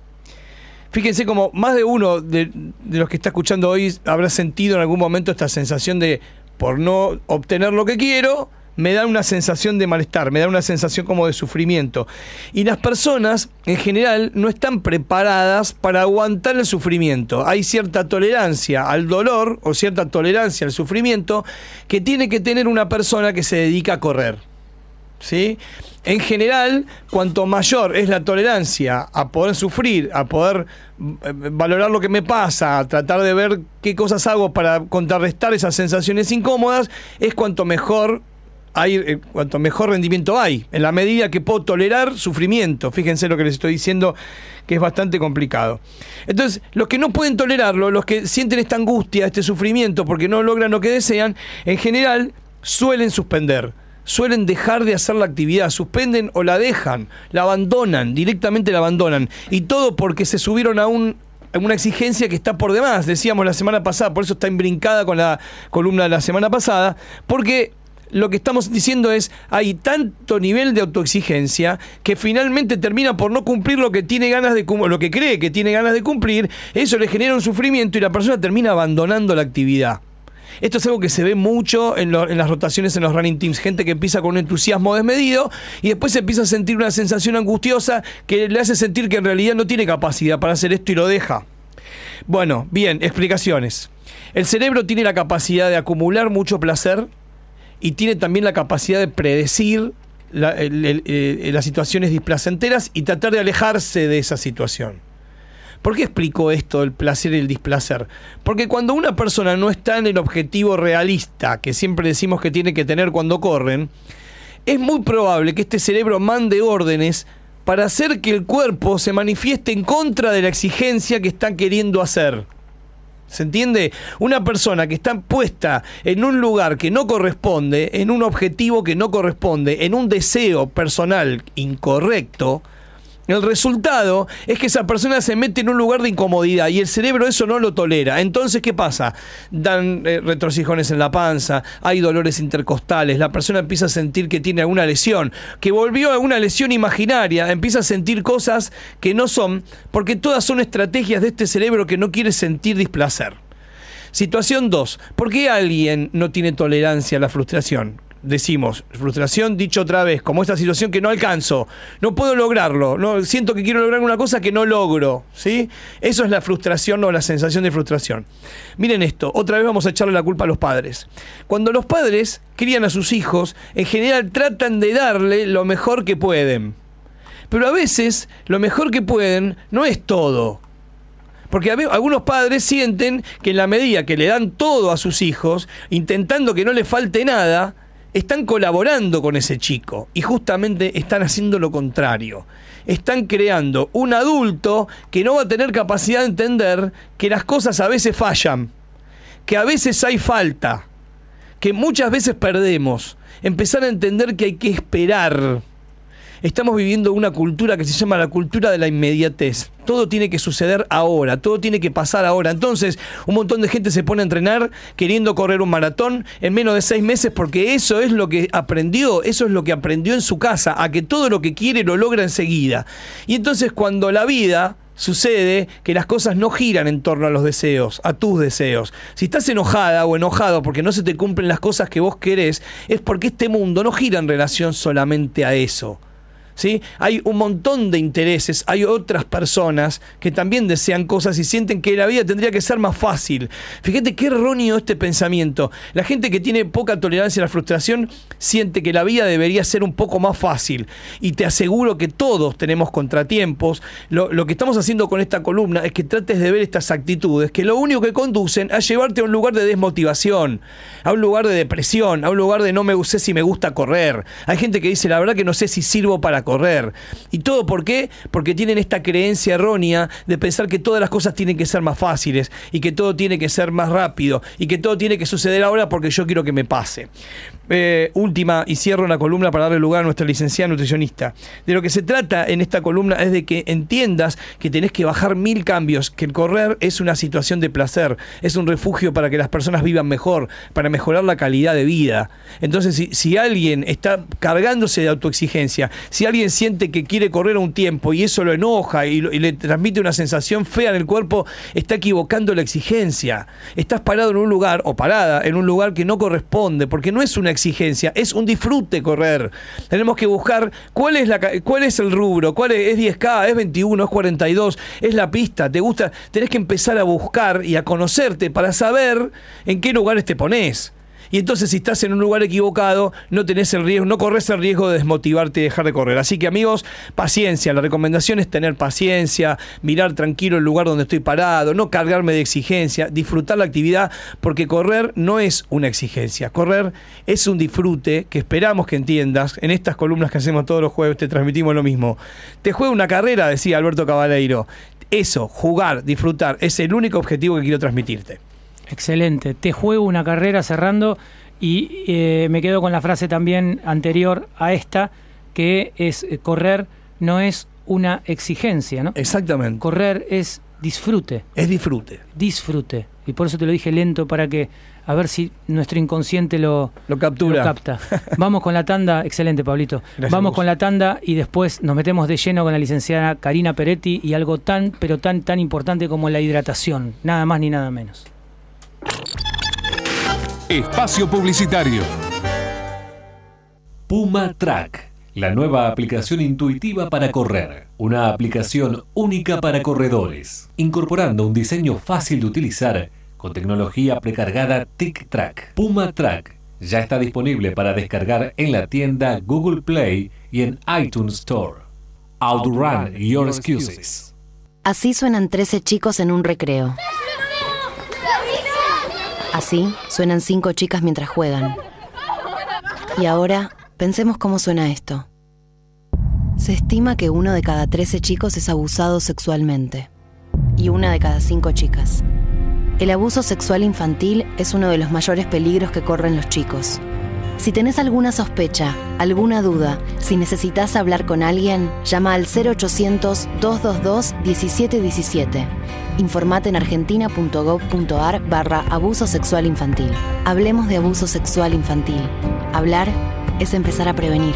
Fíjense como más de uno de, de los que está escuchando hoy habrá sentido en algún momento esta sensación de por no obtener lo que quiero, me da una sensación de malestar, me da una sensación como de sufrimiento. Y las personas en general no están preparadas para aguantar el sufrimiento. Hay cierta tolerancia al dolor o cierta tolerancia al sufrimiento que tiene que tener una persona que se dedica a correr. ¿Sí? En general, cuanto mayor es la tolerancia a poder sufrir, a poder eh, valorar lo que me pasa, a tratar de ver qué cosas hago para contrarrestar esas sensaciones incómodas, es cuanto mejor hay, eh, cuanto mejor rendimiento hay, en la medida que puedo tolerar sufrimiento. Fíjense lo que les estoy diciendo, que es bastante complicado. Entonces, los que no pueden tolerarlo, los que sienten esta angustia, este sufrimiento, porque no logran lo que desean, en general suelen suspender suelen dejar de hacer la actividad, suspenden o la dejan, la abandonan, directamente la abandonan. Y todo porque se subieron a un una exigencia que está por demás, decíamos la semana pasada, por eso está imbrincada con la columna de la semana pasada, porque lo que estamos diciendo es, hay tanto nivel de autoexigencia que finalmente termina por no cumplir lo que tiene ganas de lo que cree que tiene ganas de cumplir, eso le genera un sufrimiento y la persona termina abandonando la actividad. Esto es algo que se ve mucho en, las rotaciones en los running teams. Gente que empieza con un entusiasmo desmedido y después empieza a sentir una sensación angustiosa que le hace sentir que en realidad no tiene capacidad para hacer esto y lo deja. Bueno, bien, explicaciones. El cerebro tiene la capacidad de acumular mucho placer y tiene también la capacidad de predecir eh, las situaciones displacenteras y tratar de alejarse de esa situación. ¿Por qué explico esto, el placer y el displacer? Porque cuando una persona no está en el objetivo realista que siempre decimos que tiene que tener cuando corren, es muy probable que este cerebro mande órdenes para hacer que el cuerpo se manifieste en contra de la exigencia que está queriendo hacer. ¿Se entiende? Una persona que está puesta en un lugar que no corresponde, en un objetivo que no corresponde, en un deseo personal incorrecto, el resultado es que esa persona se mete en un lugar de incomodidad y el cerebro eso no lo tolera. Entonces, ¿qué pasa? Dan eh, en la panza, hay dolores intercostales, la persona empieza a sentir que tiene alguna lesión, que volvió a una lesión imaginaria, empieza a sentir cosas que no son, porque todas son estrategias de este cerebro que no quiere sentir displacer. Situación 2. ¿Por qué alguien no tiene tolerancia a la frustración? Decimos, frustración dicho otra vez, como esta situación que no alcanzo, no puedo lograrlo, no siento que quiero lograr una cosa que no logro, ¿sí? Eso es la frustración o la sensación de frustración. Miren esto, otra vez vamos a echarle la culpa a los padres. Cuando los padres crían a sus hijos, en general tratan de darle lo mejor que pueden. Pero a veces lo mejor que pueden no es todo. Porque algunos padres sienten que en la medida que le dan todo a sus hijos, intentando que no le falte nada, están colaborando con ese chico y justamente están haciendo lo contrario. Están creando un adulto que no va a tener capacidad de entender que las cosas a veces fallan, que a veces hay falta, que muchas veces perdemos. Empezar a entender que hay que esperar. Estamos viviendo una cultura que se llama la cultura de la inmediatez. Todo tiene que suceder ahora, todo tiene que pasar ahora. Entonces, un montón de gente se pone a entrenar queriendo correr un maratón en menos de seis meses porque eso es lo que aprendió, eso es lo que aprendió en su casa, a que todo lo que quiere lo logra enseguida. Y entonces cuando la vida sucede que las cosas no giran en torno a los deseos, a tus deseos. Si estás enojada o enojado porque no se te cumplen las cosas que vos querés, es porque este mundo no gira en relación solamente a eso. Hay un montón de intereses, hay otras personas que también desean cosas y sienten que la vida tendría que ser más fácil. Fíjate qué erróneo este pensamiento. La gente que tiene poca tolerancia a la frustración siente que la vida debería ser un poco más fácil. Y te aseguro que todos tenemos contratiempos. Lo, lo que estamos haciendo con esta columna es que trates de ver estas actitudes que lo único que conducen a llevarte a un lugar de desmotivación, a un lugar de depresión, a un lugar de no me sé si me gusta correr. Hay gente que dice, la verdad que no sé si sirvo para correr. ¿Y todo por qué? Porque tienen esta creencia errónea de pensar que todas las cosas tienen que ser más fáciles y que todo tiene que ser más rápido y que todo tiene que suceder ahora porque yo quiero que me pase. Eh, última, y cierro una columna para darle lugar a nuestra licenciada nutricionista. De lo que se trata en esta columna es de que entiendas que tenés que bajar mil cambios, que el correr es una situación de placer, es un refugio para que las personas vivan mejor, para mejorar la calidad de vida. Entonces, si, alguien está cargándose de autoexigencia, si alguien siente que quiere correr un tiempo y eso lo enoja y, y le transmite una sensación fea en el cuerpo, está equivocando la exigencia. Estás parado en un lugar, o parada, en un lugar que no corresponde, porque no es una exigencia, es un disfrute correr. Tenemos que buscar cuál es, la, cuál es el rubro, cuál es, es 10K, es 21, es 42, es la pista, te gusta, tenés que empezar a buscar y a conocerte para saber en qué lugares te pones. Y entonces si estás en un lugar equivocado, no tenés el riesgo, no corres el riesgo de desmotivarte y dejar de correr. Así que amigos, paciencia. La recomendación es tener paciencia, mirar tranquilo el lugar donde estoy parado, no cargarme de exigencia, disfrutar la actividad, porque correr no es una exigencia. Correr es un disfrute que esperamos que entiendas. En estas columnas que hacemos todos los jueves te transmitimos lo mismo. Te juega una carrera, decía Alberto Cabaleiro. Eso, jugar, disfrutar, es el único objetivo que quiero transmitirte. Excelente. Te juego una carrera cerrando y eh, me quedo con la frase también anterior a esta, que es eh, correr no es una exigencia, ¿no? Exactamente. Correr es disfrute. Es disfrute. Disfrute. Y por eso te lo dije lento para que a ver si nuestro inconsciente lo, lo captura. capta. Vamos con la tanda. Excelente, Pablito. Gracias Vamos con la tanda y después nos metemos de lleno con la licenciada Karina Peretti y algo tan, pero tan, tan importante como la hidratación. Nada más ni nada menos. Espacio Publicitario. Puma Track, la nueva aplicación intuitiva para correr. Una aplicación única para corredores, incorporando un diseño fácil de utilizar con tecnología precargada TicTrack. Puma Track ya está disponible para descargar en la tienda Google Play y en iTunes Store. Outrun your excuses. Así suenan 13 chicos en un recreo. Así suenan 5 chicas mientras juegan. Y ahora, pensemos cómo suena esto. Se estima que uno de cada 13 chicos es abusado sexualmente. Y una de cada 5 chicas. El abuso sexual infantil es uno de los mayores peligros que corren los chicos. Si tenés alguna sospecha, alguna duda, si necesitas hablar con alguien, llama al 0800-222-1717. Informate en argentina.gov.ar barra abuso sexual infantil. Hablemos de abuso sexual infantil. Hablar es empezar a prevenir.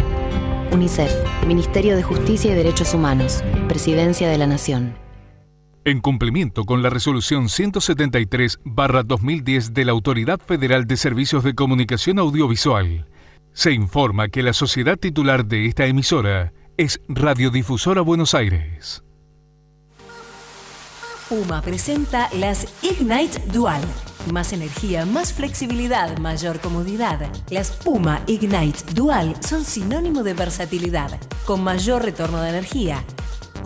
UNICEF, Ministerio de Justicia y Derechos Humanos, Presidencia de la Nación. En cumplimiento con la resolución 173-2010 de la Autoridad Federal de Servicios de Comunicación Audiovisual, se informa que la sociedad titular de esta emisora es Radiodifusora Buenos Aires. Puma presenta las Ignite Dual. Más energía, más flexibilidad, mayor comodidad. Las Puma Ignite Dual son sinónimo de versatilidad, con mayor retorno de energía.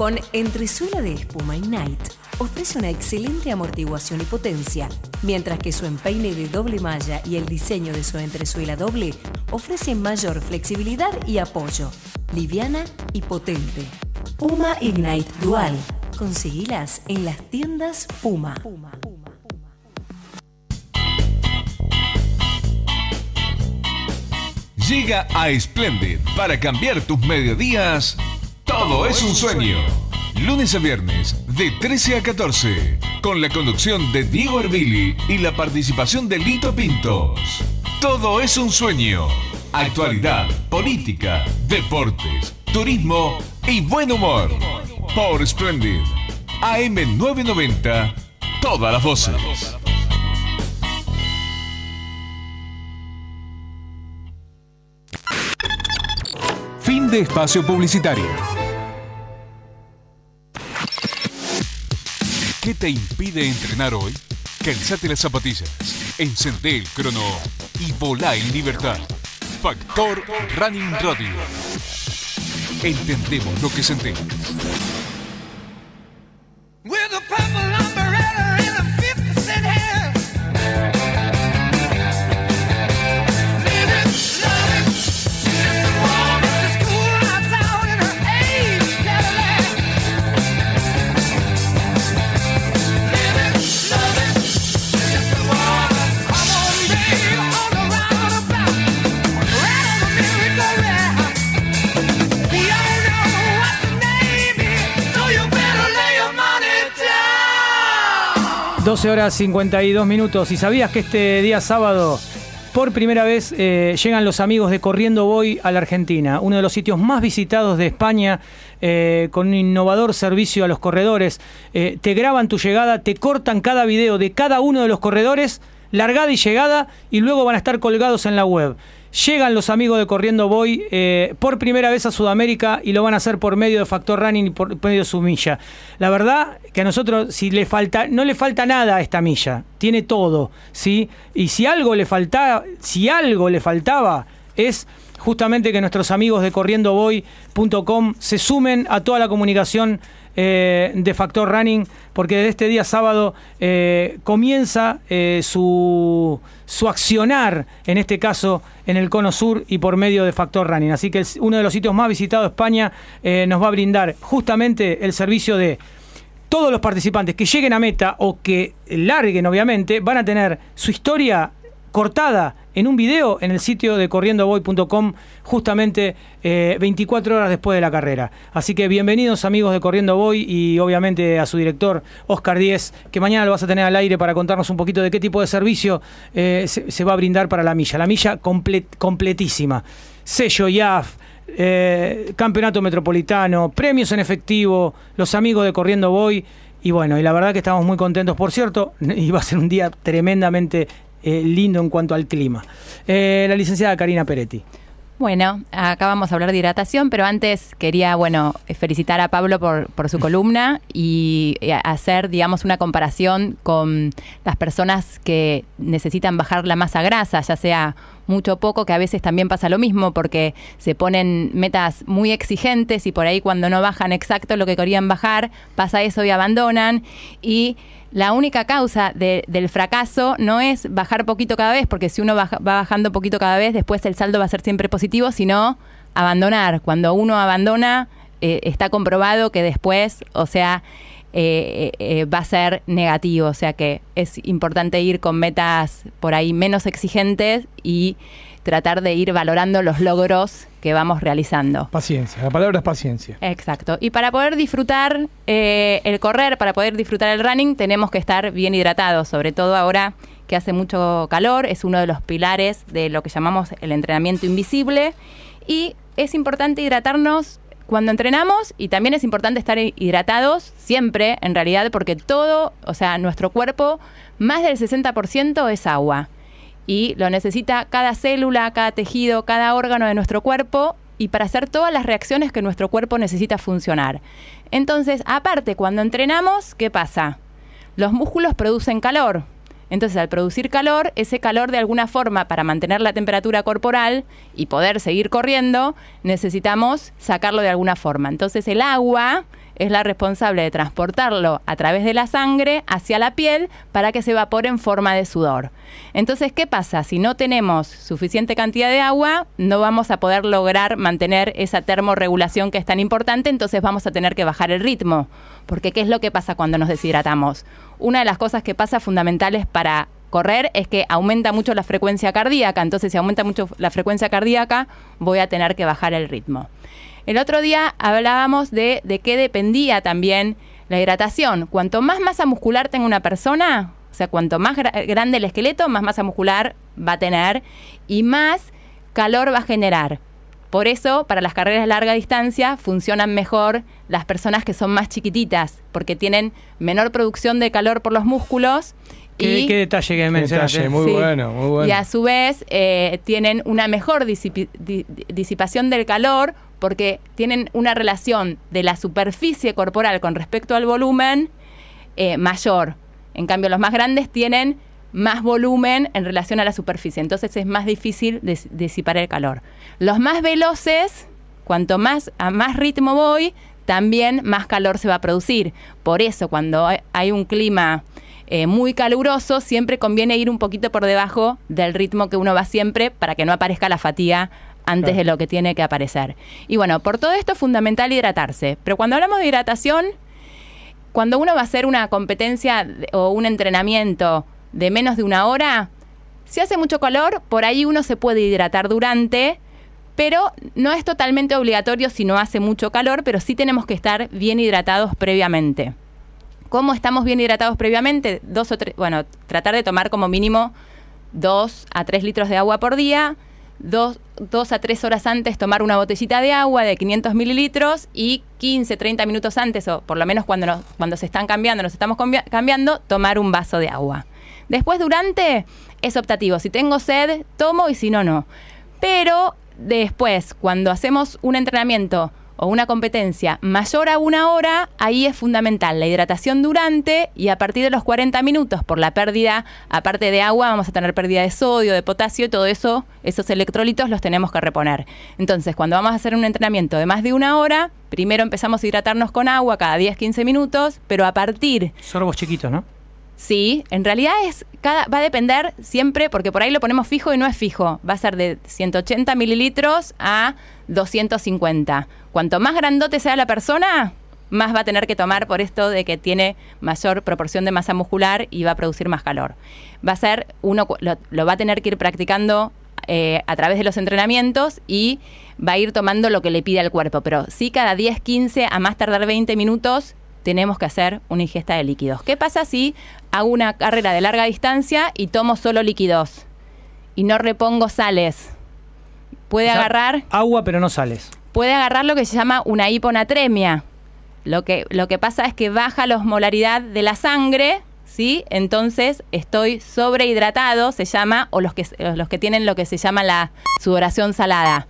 Con entresuela de espuma Ignite ofrece una excelente amortiguación y potencia, mientras que su empeine de doble malla y el diseño de su entresuela doble ofrecen mayor flexibilidad y apoyo, liviana y potente. Puma Ignite Dual. Conseguilas en las tiendas Puma. Llega a Splendid para cambiar tus mediodías. Todo es un sueño. Lunes a viernes, de 13 a 14, con la conducción de Diego Ervili y la participación de Lito Pintos. Todo es un sueño. Actualidad, política, deportes, turismo y buen humor. Por Splendid. AM990, todas las voces. Fin de espacio publicitario. ¿Qué te impide entrenar hoy? Calzate las zapatillas, encendé el crono y volá en libertad. Factor Running Radio. Entendemos lo que sentís. 12 horas 52 minutos. ¿Y sabías que este día sábado, por primera vez, eh, llegan los amigos de Corriendo Voy a la Argentina? Uno de los sitios más visitados de España, eh, con un innovador servicio a los corredores. Eh, te graban tu llegada, te cortan cada video de cada uno de los corredores, largada y llegada, y luego van a estar colgados en la web. Llegan los amigos de Corriendo Voy eh, por primera vez a Sudamérica y lo van a hacer por medio de Factor Running y por medio de su milla. La verdad que a nosotros si le falta, no le falta nada a esta milla, tiene todo, ¿sí? Y si algo le faltaba, si algo le faltaba es justamente que nuestros amigos de corriendovoy.com se sumen a toda la comunicación eh, de Factor Running, porque desde este día sábado eh, comienza eh, su, su accionar, en este caso en el Cono Sur y por medio de Factor Running. Así que es uno de los sitios más visitados de España nos va a brindar justamente el servicio de todos los participantes que lleguen a meta o que larguen, obviamente, van a tener su historia cortada en un video en el sitio de corriendoboy.com justamente eh, 24 horas después de la carrera. Así que bienvenidos amigos de Corriendo Boy y obviamente a su director Oscar Díez, que mañana lo vas a tener al aire para contarnos un poquito de qué tipo de servicio eh, se, va a brindar para la milla. La milla comple- completísima. Sello IAF, eh, campeonato metropolitano, premios en efectivo, los amigos de Corriendo Boy. Y bueno, y la verdad que estamos muy contentos, por cierto, y va a ser un día tremendamente eh, lindo en cuanto al clima. Eh, la licenciada Karina Peretti. Bueno, acá vamos a hablar de hidratación, pero antes quería, bueno, felicitar a Pablo por, por su columna y eh, hacer, digamos, una comparación con las personas que necesitan bajar la masa grasa, ya sea mucho poco, que a veces también pasa lo mismo porque se ponen metas muy exigentes y por ahí cuando no bajan exacto lo que querían bajar, pasa eso y abandonan. Y la única causa de- del fracaso no es bajar poquito cada vez, porque si uno va bajando poquito cada vez, después el saldo va a ser siempre positivo, sino abandonar. Cuando uno abandona, eh, está comprobado que después, o sea, eh, eh, eh, va a ser negativo. O sea que es importante ir con metas por ahí menos exigentes y tratar de ir valorando los logros que vamos realizando. Paciencia, la palabra es paciencia. Exacto. Y para poder disfrutar eh, el correr, para poder disfrutar el running, tenemos que estar bien hidratados, sobre todo ahora que hace mucho calor, es uno de los pilares de lo que llamamos el entrenamiento invisible. Y es importante hidratarnos cuando entrenamos y también es importante estar hidratados siempre, en realidad, porque todo, o sea, nuestro cuerpo, más del 60% es agua y lo necesita cada célula, cada tejido, cada órgano de nuestro cuerpo y para hacer todas las reacciones que nuestro cuerpo necesita funcionar. Entonces, aparte, cuando entrenamos, ¿qué pasa? Los músculos producen calor. Entonces, al producir calor, ese calor de alguna forma, para mantener la temperatura corporal y poder seguir corriendo, necesitamos sacarlo de alguna forma. Entonces, el agua es la responsable de transportarlo a través de la sangre hacia la piel para que se evapore en forma de sudor. Entonces, ¿qué pasa? Si no tenemos suficiente cantidad de agua, no vamos a poder lograr mantener esa termorregulación que es tan importante, entonces vamos a tener que bajar el ritmo. Porque ¿qué es lo que pasa cuando nos deshidratamos? Una de las cosas que pasa fundamentales para correr es que aumenta mucho la frecuencia cardíaca, entonces si aumenta mucho la frecuencia cardíaca, voy a tener que bajar el ritmo. El otro día hablábamos de, de qué dependía también la hidratación. Cuanto más masa muscular tenga una persona, o sea, cuanto más gra- grande el esqueleto, más masa muscular va a tener y más calor va a generar. Por eso, para las carreras de larga distancia, funcionan mejor las personas que son más chiquititas, porque tienen menor producción de calor por los músculos. ¿Qué, y qué detalle que mencionaste? muy Sí. bueno, muy bueno. y a su vez eh, tienen una mejor disipi- di- disipación del calor porque tienen una relación de la superficie corporal con respecto al volumen eh, mayor. En cambio, los más grandes tienen más volumen en relación a la superficie, entonces es más difícil dis- disipar el calor. Los más veloces, cuanto más a más ritmo voy, también más calor se va a producir. Por eso, cuando hay- hay un clima eh, muy caluroso, siempre conviene ir un poquito por debajo del ritmo que uno va siempre para que no aparezca la fatiga antes Claro. de lo que tiene que aparecer. Y bueno, por todo esto es fundamental hidratarse. Pero cuando hablamos de hidratación, cuando uno va a hacer una competencia o un entrenamiento de menos de una hora, si hace mucho calor, por ahí uno se puede hidratar durante, pero no es totalmente obligatorio si no hace mucho calor, pero sí tenemos que estar bien hidratados previamente. ¿Cómo estamos bien hidratados previamente? Dos o tres, bueno, tratar de tomar como mínimo dos a tres litros de agua por día, dos, dos a tres horas antes tomar una botellita de agua de 500 mililitros y 15, 30 minutos antes, o por lo menos cuando, cuando se están cambiando, nos estamos cambia- cambiando, tomar un vaso de agua. Después, durante, es optativo. Si tengo sed, tomo y si no, no. Pero después, cuando hacemos un entrenamiento o una competencia mayor a una hora, ahí es fundamental la hidratación durante y a partir de los 40 minutos, por la pérdida, aparte de agua, vamos a tener pérdida de sodio, de potasio, y todo eso, esos electrolitos los tenemos que reponer. Entonces, cuando vamos a hacer un entrenamiento de más de una hora, primero empezamos a hidratarnos con agua cada 10-15 minutos, pero a partir Sorbos chiquitos, ¿no? Sí, en realidad es cada, va a depender siempre, porque por ahí lo ponemos fijo y no es fijo. Va a ser de 180 mililitros a 250. Cuanto más grandote sea la persona, más va a tener que tomar por esto de que tiene mayor proporción de masa muscular y va a producir más calor. Va a ser, uno lo, lo va a tener que ir practicando eh, a través de los entrenamientos y va a ir tomando lo que le pide al cuerpo. Pero sí, cada 10, 15, a más tardar 20 minutos, tenemos que hacer una ingesta de líquidos. ¿Qué pasa si hago una carrera de larga distancia y tomo solo líquidos y no repongo sales? Puede O sea, agarrar Agua, pero no sales. Puede agarrar lo que se llama una hiponatremia. Lo que, lo que pasa es que baja la osmolaridad de la sangre, ¿sí? Entonces estoy sobrehidratado, se llama, o los que, los que tienen lo que se llama la sudoración salada.